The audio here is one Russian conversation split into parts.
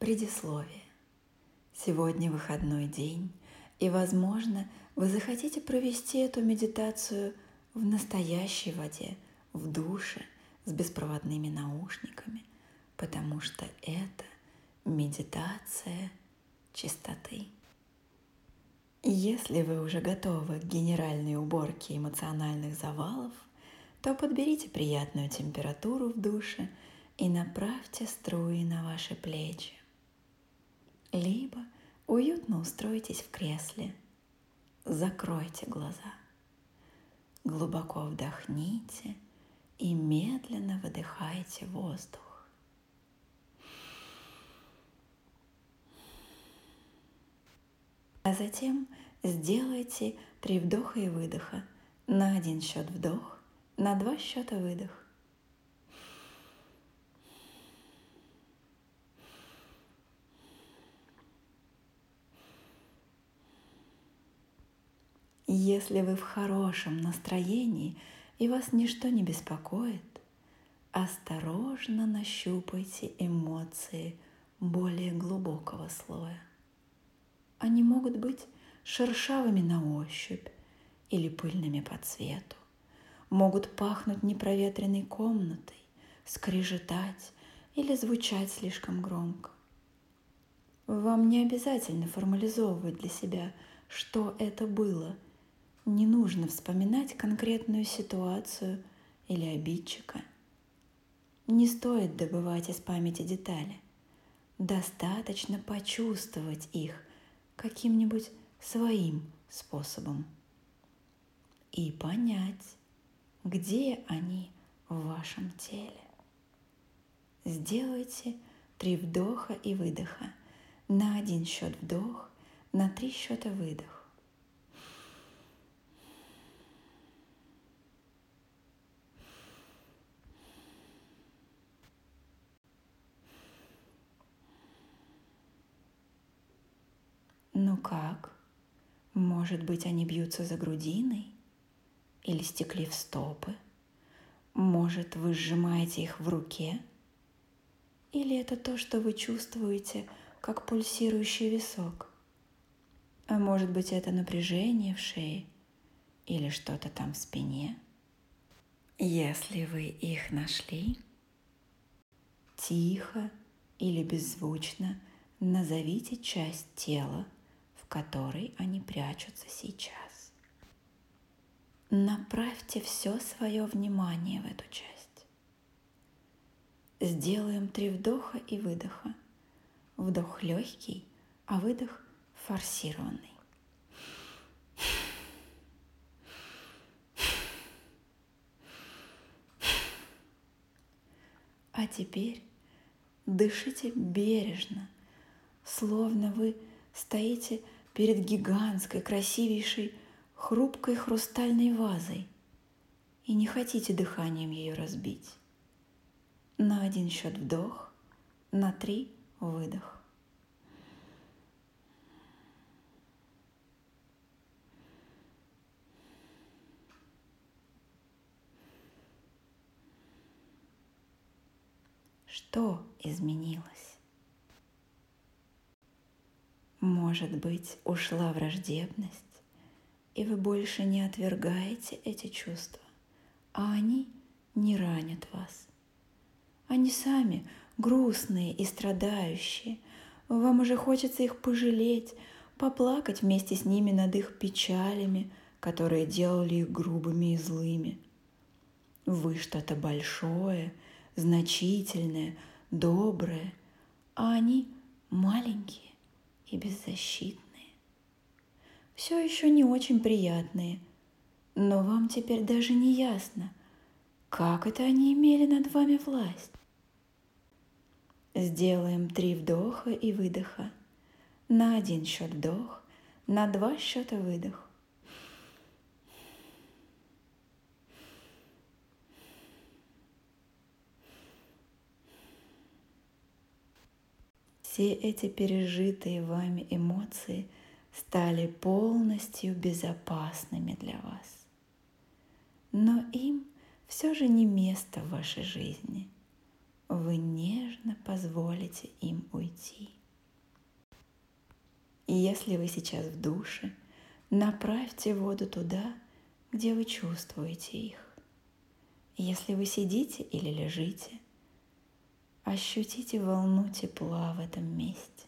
Предисловие. Сегодня выходной день, и, возможно, вы захотите провести эту медитацию в настоящей воде, в душе, с беспроводными наушниками, потому что это медитация чистоты. Если вы уже готовы к генеральной уборке эмоциональных завалов, то подберите приятную температуру в душе и направьте струи на ваши плечи либо уютно устройтесь в кресле. Закройте глаза. Глубоко вдохните и медленно выдыхайте воздух. А затем сделайте три вдоха и выдоха. На один счет вдох, на два счета выдох. Если вы в хорошем настроении и вас ничто не беспокоит, осторожно нащупайте эмоции более глубокого слоя. Они могут быть шершавыми на ощупь или пыльными по цвету, могут пахнуть непроветренной комнатой, скрежетать или звучать слишком громко. Вам не обязательно формализовывать для себя, что это было – не нужно вспоминать конкретную ситуацию или обидчика. Не стоит добывать из памяти детали. Достаточно почувствовать их каким-нибудь своим способом и понять, где они в вашем теле. Сделайте три вдоха и выдоха. На один счет вдох, на три счета выдох. Ну как? Может быть, они бьются за грудиной? Или стекли в стопы? Может, вы сжимаете их в руке? Или это то, что вы чувствуете, как пульсирующий висок? А может быть, это напряжение в шее или что-то там в спине? Если вы их нашли, тихо или беззвучно назовите часть тела, которой они прячутся сейчас. Направьте все свое внимание в эту часть. Сделаем три вдоха и выдоха. Вдох легкий, а выдох форсированный. А теперь дышите бережно, словно вы стоите перед гигантской, красивейшей, хрупкой хрустальной вазой и не хотите дыханием ее разбить. На один счет вдох, на три выдох. Что изменилось? Может быть, ушла враждебность, и вы больше не отвергаете эти чувства, а они не ранят вас. Они сами грустные и страдающие. Вам уже хочется их пожалеть, поплакать вместе с ними над их печалями, которые делали их грубыми и злыми. Вы что-то большое, значительное, доброе, а они маленькие и беззащитные. Все еще не очень приятные, но вам теперь даже не ясно, как это они имели над вами власть. Сделаем три вдоха и выдоха. На один счет вдох, на два счета выдох. Все эти пережитые вами эмоции стали полностью безопасными для вас. Но им все же не место в вашей жизни. Вы нежно позволите им уйти. И если вы сейчас в душе, направьте воду туда, где вы чувствуете их. Если вы сидите или лежите, ощутите волну тепла в этом месте.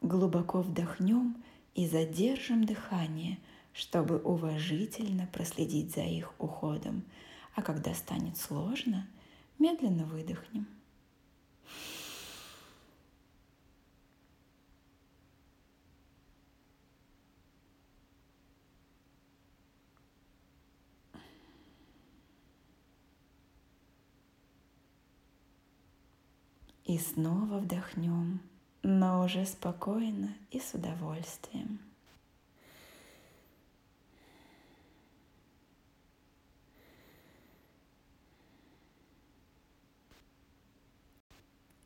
Глубоко вдохнем и задержим дыхание, чтобы уважительно проследить за их уходом. А когда станет сложно, медленно выдохнем. И снова вдохнем, но уже спокойно и с удовольствием.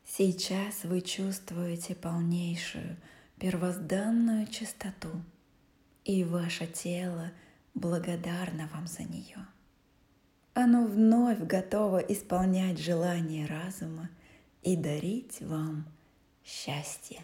Сейчас вы чувствуете полнейшую первозданную чистоту, и ваше тело благодарно вам за нее. Оно вновь готово исполнять желания разума – и дарить вам счастье.